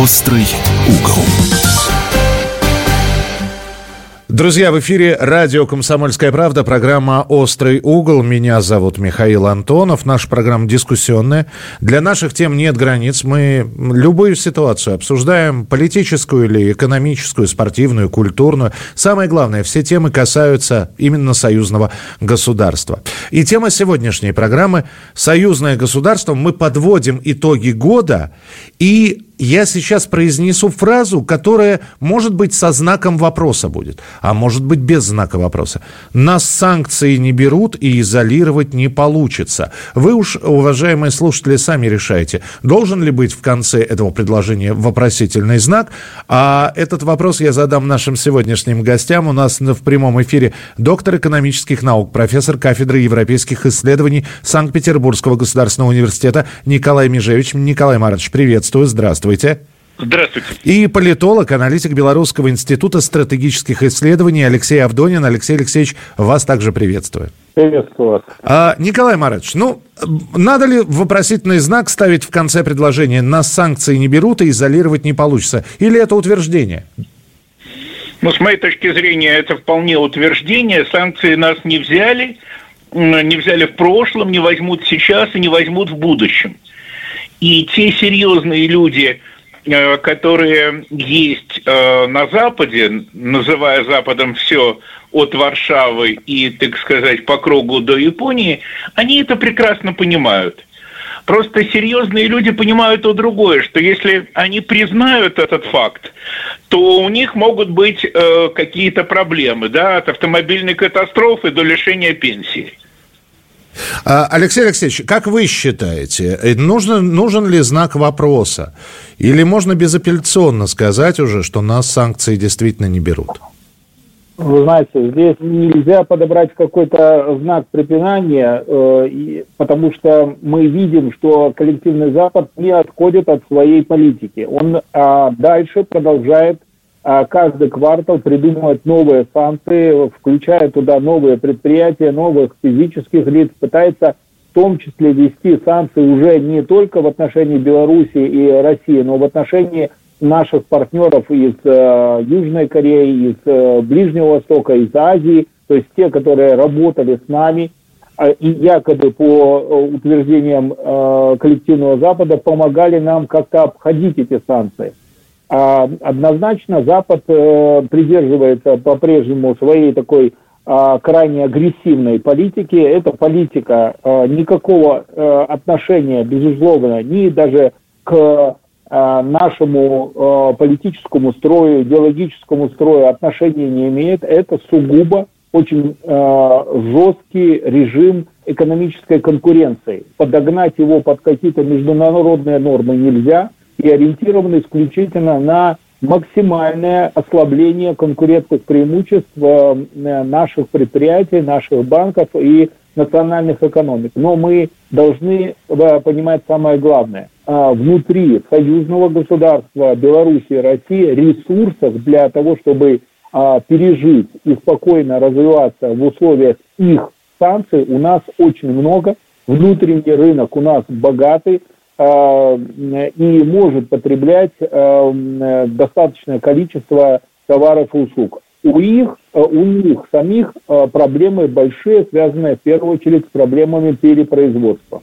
Острый угол. Друзья, в эфире радио «Комсомольская правда», программа «Острый угол». Меня зовут Михаил Антонов. Наша программа дискуссионная. Для наших тем нет границ. Мы любую ситуацию обсуждаем, политическую или экономическую, спортивную, культурную. Самое главное, все темы касаются именно союзного государства. И тема сегодняшней программы «Союзное государство». Мы подводим итоги года и я сейчас произнесу фразу, которая, может быть, со знаком вопроса будет, а может быть, без знака вопроса. Нас санкции не берут и изолировать не получится. Вы уж, уважаемые слушатели, сами решаете, должен ли быть в конце этого предложения вопросительный знак. А этот вопрос я задам нашим сегодняшним гостям. У нас в прямом эфире доктор экономических наук, профессор кафедры европейских исследований Санкт-Петербургского государственного университета Николай Межевич. Николай Марович, приветствую, здравствуйте. Здравствуйте. Здравствуйте. И политолог, аналитик Белорусского института стратегических исследований Алексей Авдонин. Алексей Алексеевич, вас также приветствую. Приветствую вас. А, Николай Марович, ну, надо ли вопросительный знак ставить в конце предложения «нас санкции не берут и изолировать не получится»? Или это утверждение? Ну, с моей точки зрения, это вполне утверждение. Санкции нас не взяли, не взяли в прошлом, не возьмут сейчас и не возьмут в будущем. И те серьезные люди, э, которые есть э, на Западе, называя Западом все от Варшавы и, так сказать, по кругу до Японии, они это прекрасно понимают. Просто серьезные люди понимают то другое, что если они признают этот факт, то у них могут быть э, какие-то проблемы, да, от автомобильной катастрофы до лишения пенсии. А, Алексей Алексеевич, как вы считаете, э, нужен, нужен ли знак вопроса? Или можно безапелляционно сказать уже, что нас санкции действительно не берут? Вы знаете, здесь нельзя подобрать какой-то знак препинания, э, потому что мы видим, что коллективный Запад не отходит от своей политики. Он э, дальше продолжает а каждый квартал придумывать новые санкции, включая туда новые предприятия, новых физических лиц, пытается в том числе вести санкции уже не только в отношении Беларуси и России, но в отношении наших партнеров из э, Южной Кореи, из э, Ближнего Востока, из Азии, то есть те, которые работали с нами, э, и якобы по э, утверждениям э, коллективного Запада помогали нам как-то обходить эти санкции. А, однозначно Запад э, придерживается по-прежнему своей такой а, крайне агрессивной политики. Эта политика а, никакого э, отношения, безусловно, ни даже к нашему политическому строю, идеологическому строю отношения не имеет. Это сугубо очень жесткий режим экономической конкуренции. Подогнать его под какие-то международные нормы нельзя – и ориентированы исключительно на максимальное ослабление конкурентных преимуществ э, наших предприятий, наших банков и национальных экономик. Но мы должны э, понимать самое главное. А, внутри союзного государства Беларуси и России ресурсов для того, чтобы а, пережить и спокойно развиваться в условиях их санкций, у нас очень много. Внутренний рынок у нас богатый, Э, и может потреблять э, достаточное количество товаров и услуг. У них, э, у них самих проблемы большие, связанные в первую очередь с проблемами перепроизводства.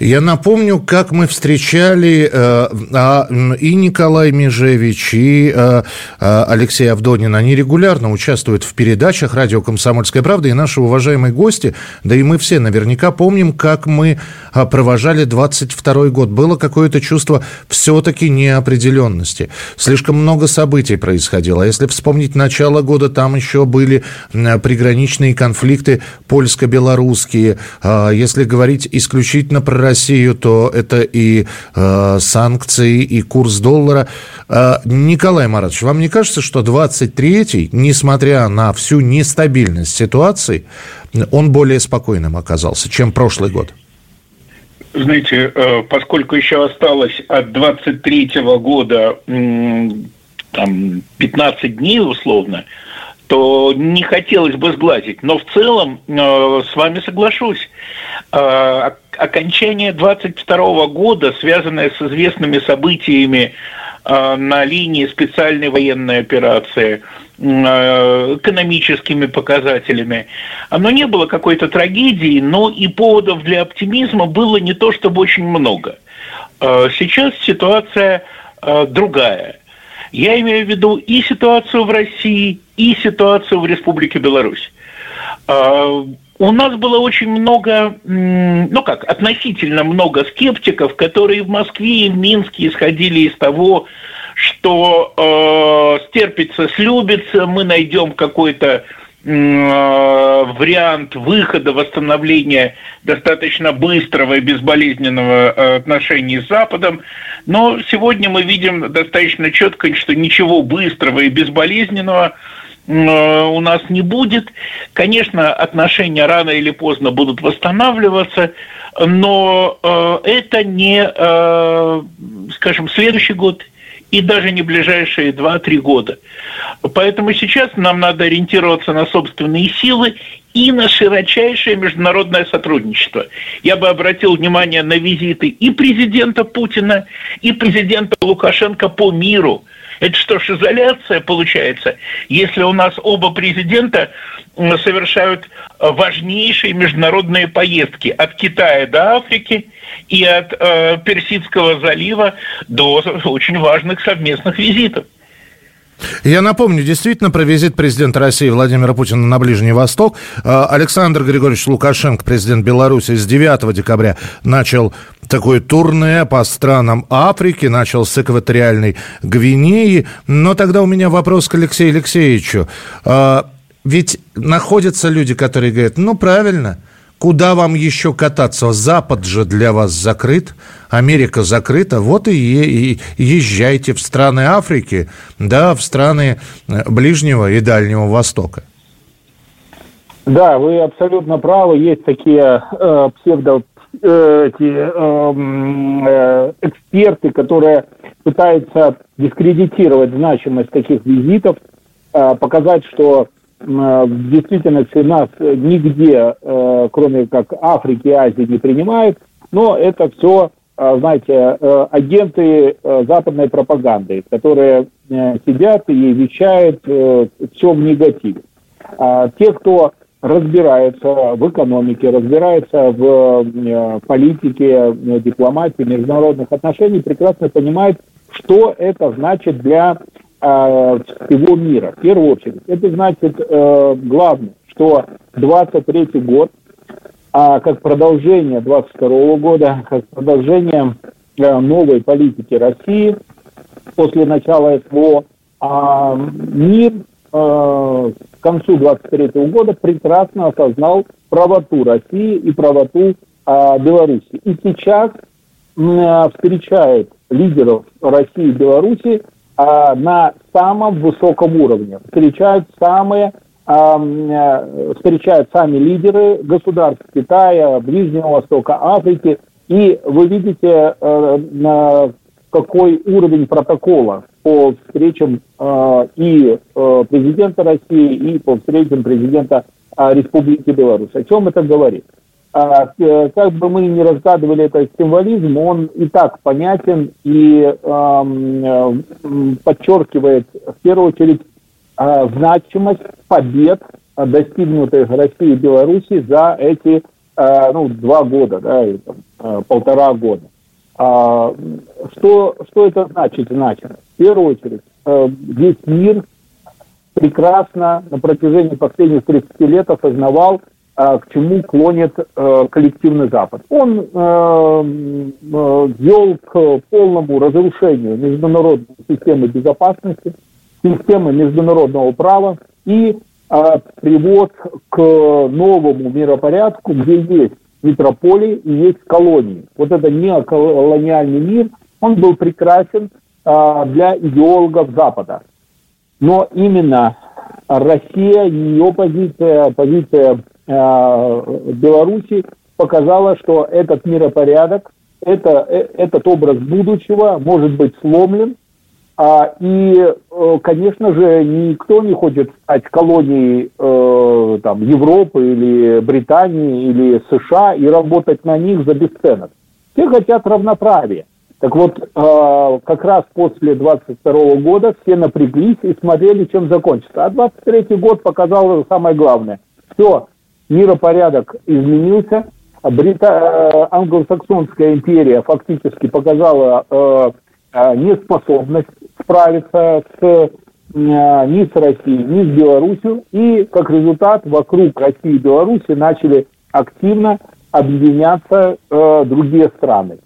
Я напомню, как мы встречали э, э, и Николай Межевич, и э, э, Алексей Авдонин. Они регулярно участвуют в передачах радио «Комсомольская правда». И наши уважаемые гости, да и мы все наверняка помним, как мы э, провожали 22 год. Было какое-то чувство все-таки неопределенности. Слишком много событий происходило. А если вспомнить начало года, там еще были приграничные конфликты польско-белорусские. А если говорить исключительно про Россию, то это и э, санкции, и курс доллара. Э, Николай Маратович, вам не кажется, что 23-й, несмотря на всю нестабильность ситуации, он более спокойным оказался, чем прошлый год? Знаете, э, поскольку еще осталось от 23-го года там, 15 дней условно, то не хотелось бы сглазить. Но в целом э, с вами соглашусь. Окончание 22 года, связанное с известными событиями на линии специальной военной операции, экономическими показателями. Оно не было какой-то трагедией, но и поводов для оптимизма было не то чтобы очень много. Сейчас ситуация другая. Я имею в виду и ситуацию в России, и ситуацию в Республике Беларусь. У нас было очень много, ну как, относительно много скептиков, которые в Москве и в Минске исходили из того, что э, стерпится, слюбится, мы найдем какой-то э, вариант выхода, восстановления достаточно быстрого и безболезненного э, отношений с Западом. Но сегодня мы видим достаточно четко, что ничего быстрого и безболезненного у нас не будет. Конечно, отношения рано или поздно будут восстанавливаться, но э, это не, э, скажем, следующий год и даже не ближайшие 2-3 года. Поэтому сейчас нам надо ориентироваться на собственные силы и на широчайшее международное сотрудничество. Я бы обратил внимание на визиты и президента Путина, и президента Лукашенко по миру – это что ж, изоляция получается, если у нас оба президента совершают важнейшие международные поездки от Китая до Африки и от э, Персидского залива до очень важных совместных визитов. Я напомню, действительно, про визит президента России Владимира Путина на Ближний Восток. А, Александр Григорьевич Лукашенко, президент Беларуси, с 9 декабря начал такое турне по странам Африки, начал с экваториальной Гвинеи. Но тогда у меня вопрос к Алексею Алексеевичу. А, ведь находятся люди, которые говорят, ну, правильно – Куда вам еще кататься? Запад же для вас закрыт, Америка закрыта. Вот и, и езжайте в страны Африки, да, в страны э, Ближнего и Дальнего Востока. Да, вы абсолютно правы. Есть такие э, псевдо э, эти, эм, э, эксперты, которые пытаются дискредитировать значимость таких визитов, э, показать, что Э, действительности нас нигде, э, кроме как Африки и Азии, не принимают, но это все, э, знаете, агенты западной пропаганды, которые сидят и вещают все в негативе. А те, кто разбирается в экономике, разбирается в политике, дипломатии, международных отношениях, прекрасно понимают, что это значит для э, всего мира. В первую очередь, это значит э, главное, что 23 год, а как продолжение 22 года, как продолжение э, новой политики России после начала СВО, а, мир э, к концу 23 года прекрасно осознал правоту России и правоту Беларуси. И сейчас встречает лидеров России и Беларуси а, на самом высоком уровне. Встречают самые э, встречают сами лидеры государств Китая, Ближнего Востока, Африки, и вы видите, э, на какой уровень протокола по встречам э, и президента России, и по встречам президента Республики Беларусь. О чем это говорит? А, э, как бы мы ни разгадывали этот символизм, он и так понятен и э, подчеркивает в первую очередь э, значимость побед, достигнутых Россией и Беларуси за эти э, ну, два года, да, и, там, полтора года. А, что, что это значит? Значит, в первую очередь, э, весь мир прекрасно на протяжении последних 30 лет осознавал, а, к чему клонит э, коллективный Запад. Он э, э, вел к полному разрушению международной системы безопасности, системы международного права и привод к новому миропорядку, где есть метрополии и есть колонии. Вот это неоколониальный мир, он был прекрасен для идеологов Запада. Но именно Россия, ее позиция, позиция Беларуси показала, что этот миропорядок, это, э, этот образ будущего может быть сломлен, а, и, э, конечно же, никто не хочет стать колонией э, там, Европы или Британии или США и работать на них за бесценок. Все хотят равноправия. Так вот, э, как раз после 22 года все напряглись и смотрели, чем закончится. А 23 год показал самое главное. Все, миропорядок изменился, Брита... Э, англосаксонская империя фактически показала э, э, неспособность справиться с, э, ни с Россией, ни с Беларусью. И как результат вокруг России и Беларуси начали активно объединяться э, другие страны.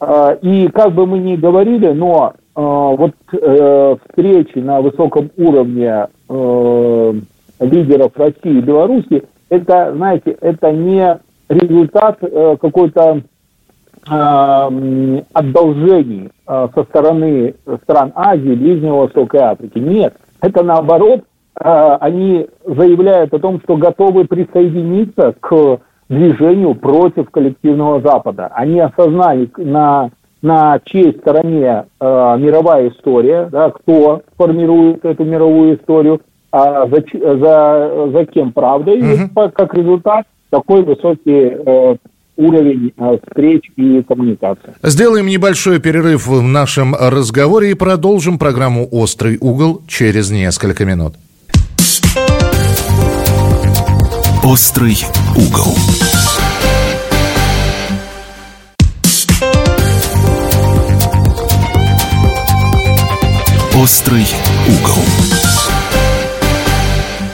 Э, и как бы мы ни говорили, но э, вот э, встречи на высоком уровне э, лидеров России и Беларуси, это, знаете, это не результат э, какой-то э, одолжений э, со стороны стран Азии, Ближнего Востока и Африки. Нет, это наоборот, э, они заявляют о том, что готовы присоединиться к движению против коллективного Запада. Они осознали, на, на чьей стороне э, мировая история, да, кто формирует эту мировую историю, а за, за, за кем правда, и угу. как результат такой высокий э, уровень э, встреч и коммуникации. Сделаем небольшой перерыв в нашем разговоре и продолжим программу «Острый угол» через несколько минут. «Острый угол». «Острый угол».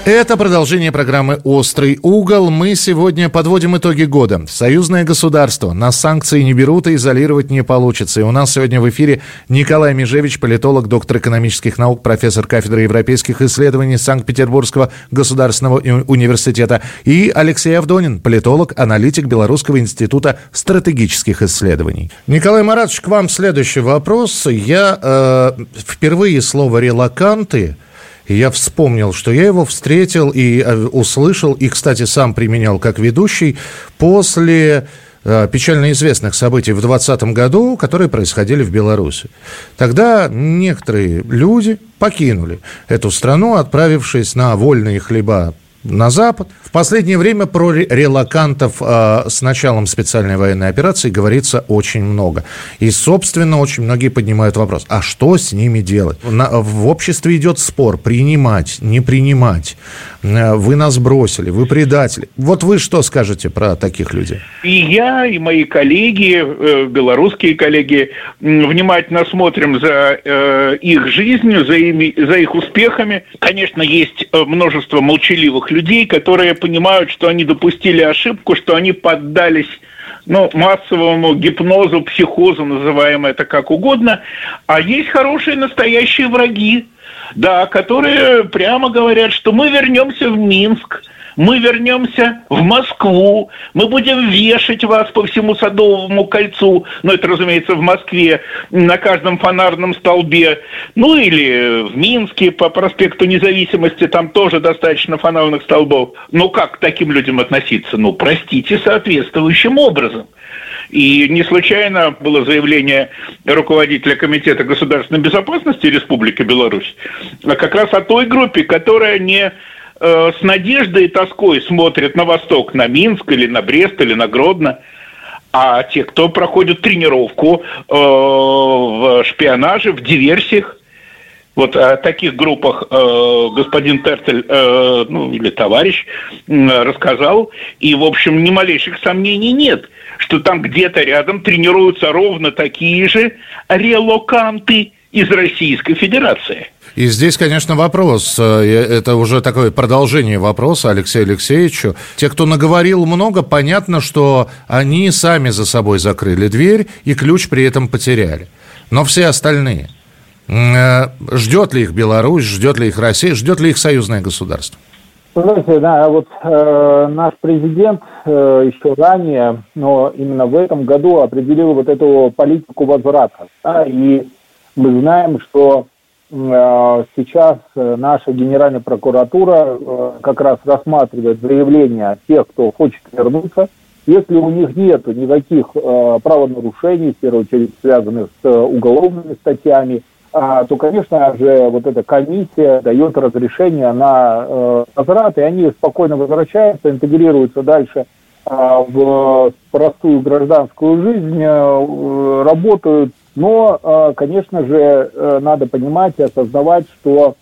Это продолжение программы «Острый угол». Мы сегодня подводим итоги года. Союзное государство. Нас санкции не берут и изолировать не получится. И у нас сегодня в эфире Николай Межевич, политолог, доктор экономических наук, профессор кафедры европейских исследований Санкт-Петербургского государственного университета. И Алексей Авдонин, политолог, аналитик Белорусского института стратегических исследований. Николай Маратович, к вам следующий вопрос. Я э, впервые слово «релаканты» И я вспомнил, что я его встретил и э, услышал, и, кстати, сам применял как ведущий после э, печально известных событий в 2020 году, которые происходили в Беларуси. Тогда некоторые люди покинули эту страну, отправившись на вольные хлеба на Запад. В последнее время про релакантов э, с началом специальной военной операции говорится очень много. И, собственно, очень многие поднимают вопрос, а что с ними делать? На, в обществе идет спор, принимать, не принимать. Э, вы нас бросили, вы предатели. Вот вы что скажете про таких людей? И я, и мои коллеги, э, белорусские коллеги, внимательно смотрим за э, их жизнью, за, ими, за их успехами. Конечно, есть множество молчаливых людей, которые понимают, что они допустили ошибку, что они поддались ну, массовому гипнозу, психозу, называем это как угодно, а есть хорошие настоящие враги, да, которые прямо говорят, что мы вернемся в Минск – мы вернемся в Москву, мы будем вешать вас по всему Садовому кольцу, ну, это, разумеется, в Москве, на каждом фонарном столбе, ну, или в Минске по проспекту Независимости, там тоже достаточно фонарных столбов. Ну, как к таким людям относиться? Ну, простите, соответствующим образом. И не случайно было заявление руководителя Комитета государственной безопасности Республики Беларусь как раз о той группе, которая не Э, с надеждой и тоской смотрят на восток, на Минск или на Брест или на Гродно, а те, кто проходит тренировку э, в шпионаже, в диверсиях, вот о таких группах э, господин Тертель, э, ну или товарищ, э, рассказал, и, в общем, ни малейших сомнений нет, что там где-то рядом тренируются ровно такие же релоканты из Российской Федерации. И здесь, конечно, вопрос, э, это уже такое продолжение вопроса Алексею Алексеевичу. Те, кто наговорил много, понятно, что они сами за собой закрыли дверь и ключ при этом потеряли. Но все остальные, э, ждет ли их Беларусь, ждет ли их Россия, ждет ли их союзное государство? Знаете, да, вот э, наш президент э, еще ранее, но именно в этом году определил вот эту политику возврата. Да, и мы знаем, что Э, сейчас э, наша Генеральная прокуратура э, как раз рассматривает заявления тех, кто хочет вернуться. Если у них нет никаких правонарушений, в первую очередь связанных с уголовными статьями, а, то, конечно же, вот эта комиссия дает разрешение на возврат, и они спокойно возвращаются, интегрируются дальше в простую гражданскую жизнь, работают, Но, конечно же, надо понимать и осознавать, что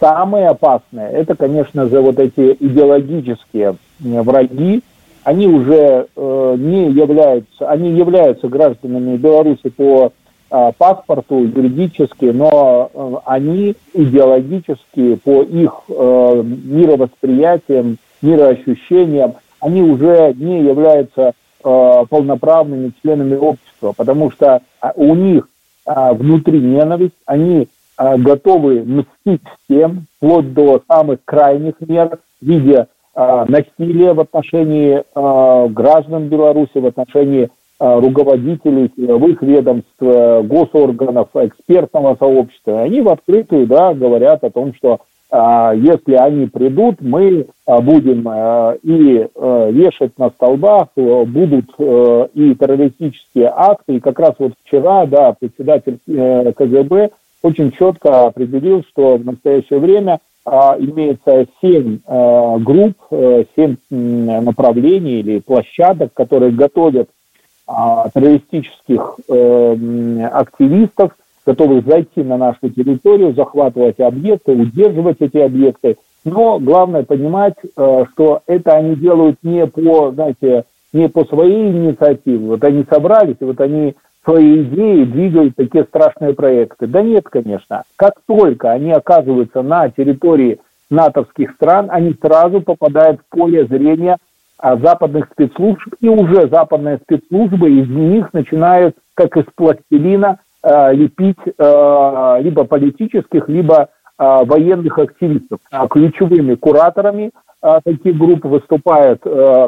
самое опасное, это, конечно же, вот эти идеологические враги, они уже не являются, они являются гражданами Беларуси по Э, паспорту юридически, но э, они идеологически по их э, мировосприятиям, мироощущениям, они уже не являются полноправными членами общества, потому что а, у них внутри ненависть, они готовы мстить всем, вплоть до самых крайних мер в виде насилия в отношении граждан Беларуси, в отношении Э, руководителей силовых ведомств, э, госорганов, экспертного сообщества. Они в открытую да, говорят о том, что а, если они придут, мы а, будем а, и а, вешать на столбах, а, будут а, и террористические акты. И как раз вот вчера да, председатель а, КГБ очень четко определил, что в настоящее время а, имеется семь а, групп, семь направлений или площадок, которые готовят а, террористических э, активистов, готовых зайти на нашу территорию, захватывать объекты, удерживать эти объекты. Но главное понимать, э, что это они делают не по, знаете, не по своей инициативе. Вот они собрались, вот они свои идеи двигают такие страшные проекты. Да нет, конечно. Как только они оказываются на территории натовских стран, они сразу попадают в поле зрения а, западных спецслужб, и уже западные спецслужбы из них начинают, как из пластилина, а, лепить а, либо политических, либо военных активистов. Ключевыми кураторами таких групп выступают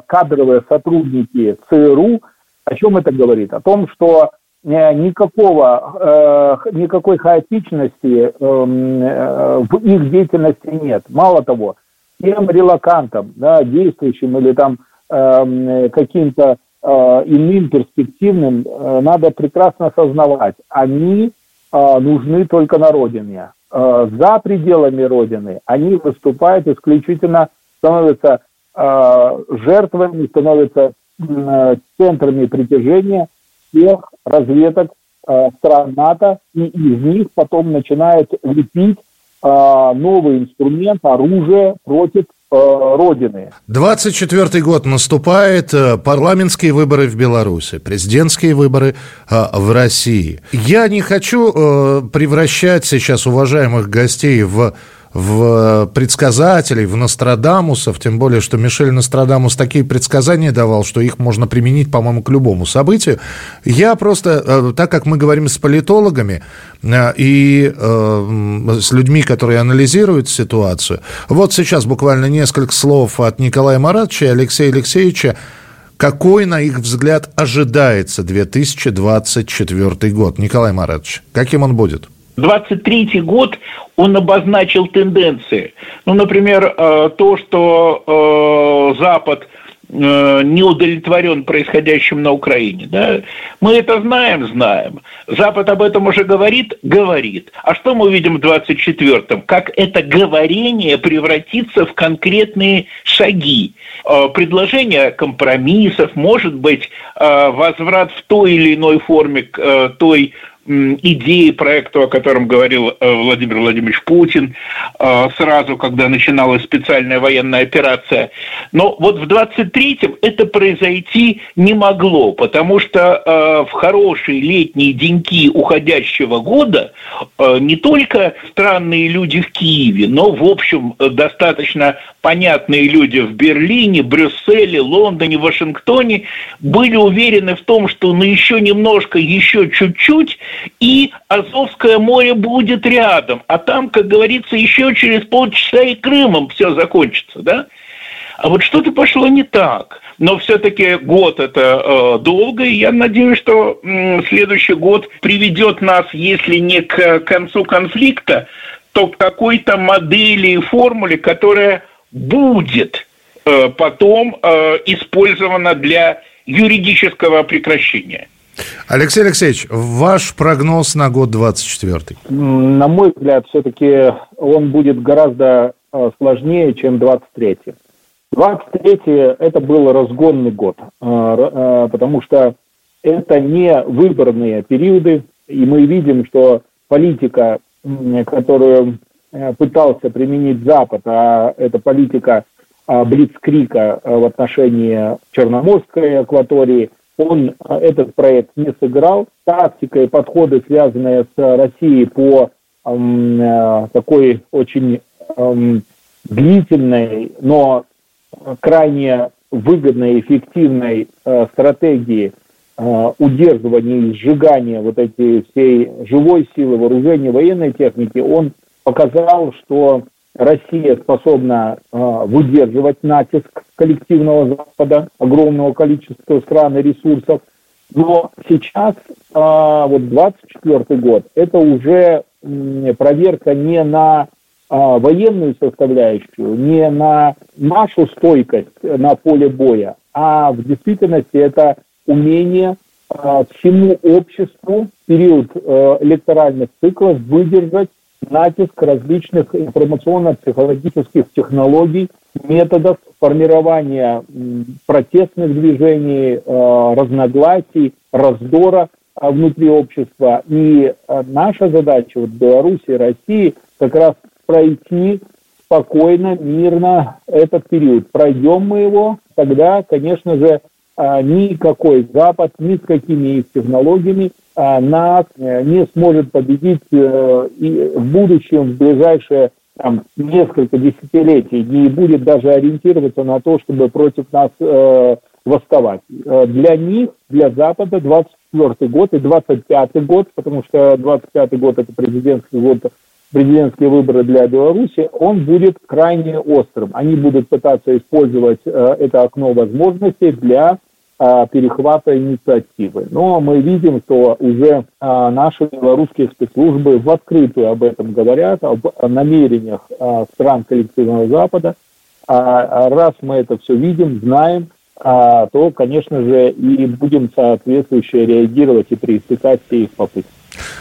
кадровые сотрудники ЦРУ. О чем это говорит? О том, что э, никакого, э, никакой хаотичности эм, э, в их деятельности нет. Мало того, тем релакантам, да, действующим или там э, каким-то э, иным перспективным, э, надо прекрасно осознавать, они э, нужны только на родине. Э, за пределами родины они выступают исключительно, становятся э, жертвами, становятся э, центрами притяжения всех разведок э, стран НАТО, и из них потом начинают лепить новый инструмент, оружие против э, Родины. 24 год наступает, э, парламентские выборы в Беларуси, президентские выборы э, в России. Я не хочу превращать сейчас уважаемых гостей в в предсказателей, в Нострадамусов, тем более, что Мишель Нострадамус такие предсказания давал, что их можно применить, по-моему, к любому событию. Я просто, э, так как мы говорим с политологами э, и э, с людьми, которые анализируют ситуацию, вот сейчас буквально несколько слов от Николая Маратовича и Алексея Алексеевича, какой, на их взгляд, ожидается 2024 год? Николай Маратович, каким он будет? 23 год он обозначил тенденции. Ну, например, э, то, что э, Запад э, не удовлетворен происходящим на Украине. Да? Мы это знаем, знаем. Запад об этом уже говорит, говорит. А что мы видим в 24-м? Как это говорение превратится в конкретные шаги. Предложение компромиссов, может быть, возврат в той или иной форме к той идеи проекта, о котором говорил э, Владимир Владимирович Путин э, сразу, когда начиналась специальная военная операция. Но вот в 23-м это произойти не могло, потому что э, в хорошие летние деньки уходящего года не только странные люди в Киеве, но, в общем, достаточно понятные люди в Берлине, Брюсселе, Лондоне, Вашингтоне были уверены в том, что на еще немножко, еще чуть-чуть, и Азовское море будет рядом. А там, как говорится, еще через полчаса и Крымом все закончится, да? А вот что-то пошло не так. Но все-таки год это э, долго, и я надеюсь, что э, следующий год приведет нас, если не к концу конфликта, то к какой-то модели и формуле, которая будет э, потом э, использована для юридического прекращения. Алексей Алексеевич, ваш прогноз на год 24 На мой взгляд, все-таки он будет гораздо э, сложнее, чем 23 23 это был разгонный год, э, э, потому что это не выборные периоды, И мы видим, что политика, которую пытался применить Запад, а это политика Блицкрика в отношении Черноморской акватории, он этот проект не сыграл. Тактика и подходы, связанные с Россией по такой очень длительной, но крайне выгодной эффективной э, стратегии э, удерживания и сжигания вот этой всей живой силы, вооружения, военной техники, он показал, что Россия способна э, выдерживать натиск коллективного Запада, огромного количества стран и ресурсов. Но сейчас, вот 24 год, это уже проверка не на а, военную составляющую, не на нашу стойкость на поле боя, а в действительности это умение всему обществу в период э, электоральных циклов выдержать натиск различных информационно-психологических технологий, методов формирования протестных движений, э, разногласий, раздора внутри общества. И э, наша задача вот Беларуси и России как раз пройти спокойно, мирно этот период. Пройдем мы его, тогда, конечно же, никакой Запад ни с какими их технологиями а, нас э, не сможет победить э, и в будущем, в ближайшие там, несколько десятилетий, не будет даже ориентироваться на то, чтобы против нас э, восставать. Э, для них, для Запада 24 год и 25 год, потому что 25 год это президентский год президентские выборы для Беларуси, он будет крайне острым. Они будут пытаться использовать э, это окно возможностей для перехвата инициативы. Но мы видим, что уже э, наши белорусские спецслужбы в открытую об этом говорят, об намерениях э, стран коллективного Запада. А раз мы это все видим, знаем, а, то, конечно же, и будем соответствующе реагировать и пресекать все их попытки.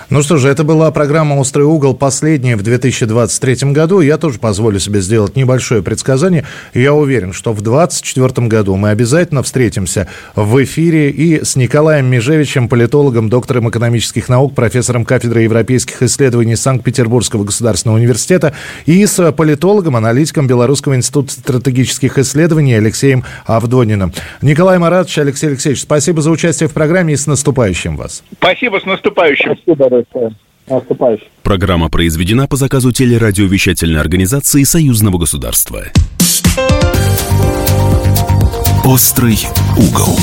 Ну что же, это была программа «Острый угол», последняя в 2023 году. Я тоже позволю себе сделать небольшое предсказание. Я уверен, что в 2024 году мы обязательно встретимся в эфире и с Николаем Межевичем, политологом, доктором экономических наук, профессором кафедры европейских исследований Санкт-Петербургского государственного университета и с политологом, аналитиком Белорусского института стратегических исследований Алексеем Авдониным. Николай Маратович, Алексей Алексеевич, спасибо за участие в программе и с наступающим вас. Спасибо, с наступающим. Спасибо большое. Наступающим. Программа произведена по заказу телерадиовещательной организации Союзного государства. Острый угол.